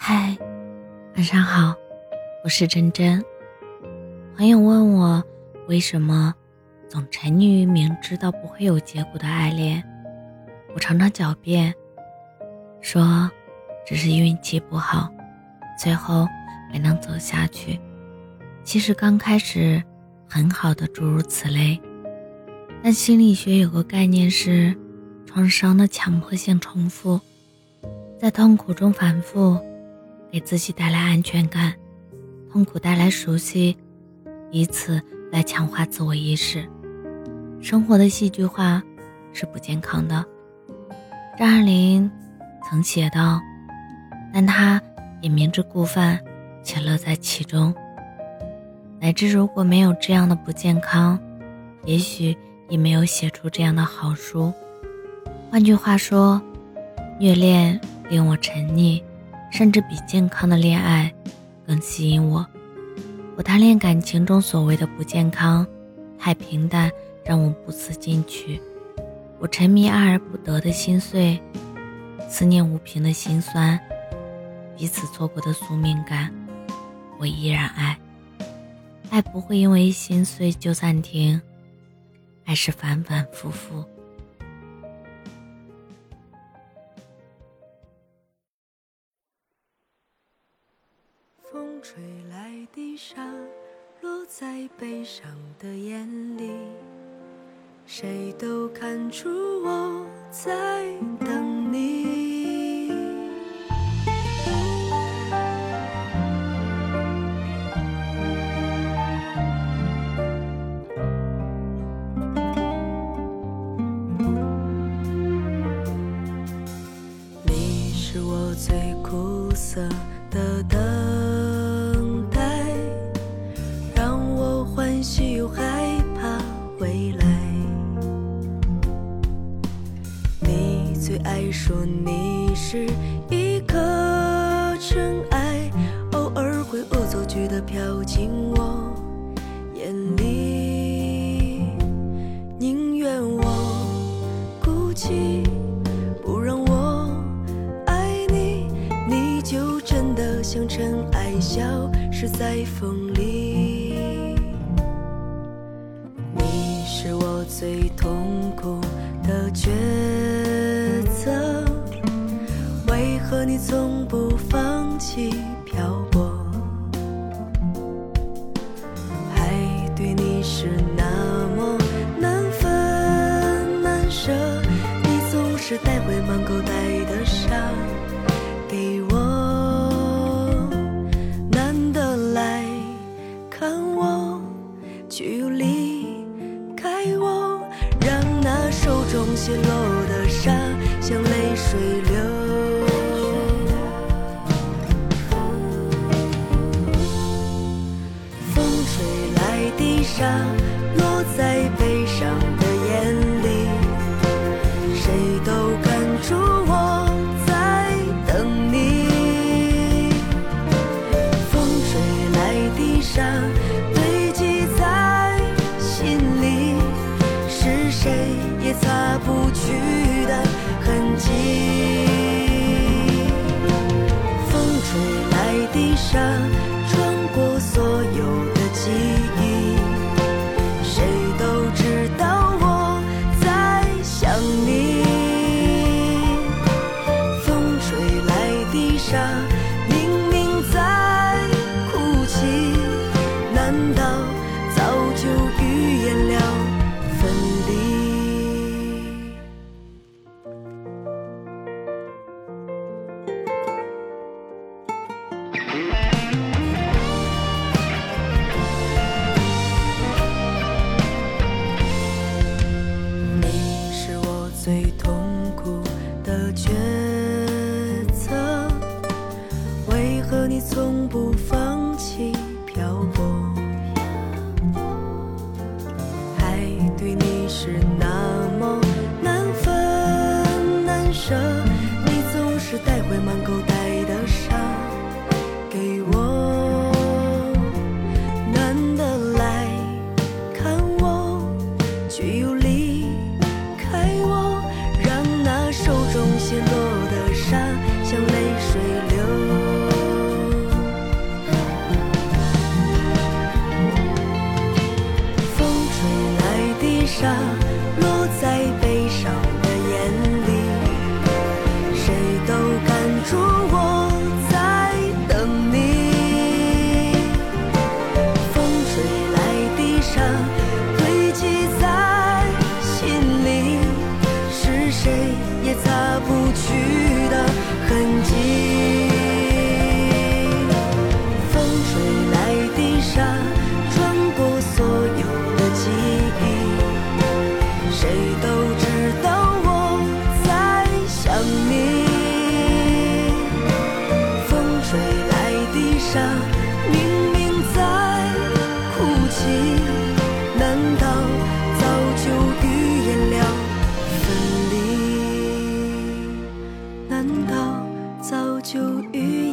嗨，晚上好，我是真真。朋友问我为什么总沉溺于明知道不会有结果的爱恋，我常常狡辩说只是运气不好，最后没能走下去。其实刚开始很好的，诸如此类。但心理学有个概念是创伤的强迫性重复，在痛苦中反复。给自己带来安全感，痛苦带来熟悉，以此来强化自我意识。生活的戏剧化是不健康的。张爱玲曾写道：“但她也明知故犯，且乐在其中。”乃至如果没有这样的不健康，也许也没有写出这样的好书。换句话说，虐恋令我沉溺。甚至比健康的恋爱更吸引我。我贪恋感情中所谓的不健康，太平淡，让我不思进取。我沉迷爱而不得的心碎，思念无凭的心酸，彼此错过的宿命感，我依然爱。爱不会因为心碎就暂停，爱是反反复复。风吹来的沙，落在悲伤的眼里，谁都看出我在等你。你是我最苦涩你最爱说你是一颗尘埃，偶尔会恶作剧的飘进我眼里，宁愿我孤寂，不让我爱你，你就真的像尘埃，消失在风里。你是我最痛苦的抉择，是带回满口袋的沙给我，难得来看我，却又离开我。让那手中泄落的沙，像泪水流。风吹来的沙，你从不放弃漂泊？爱对你是那么难分难舍，你总是带回满口袋谁也擦不去。有一。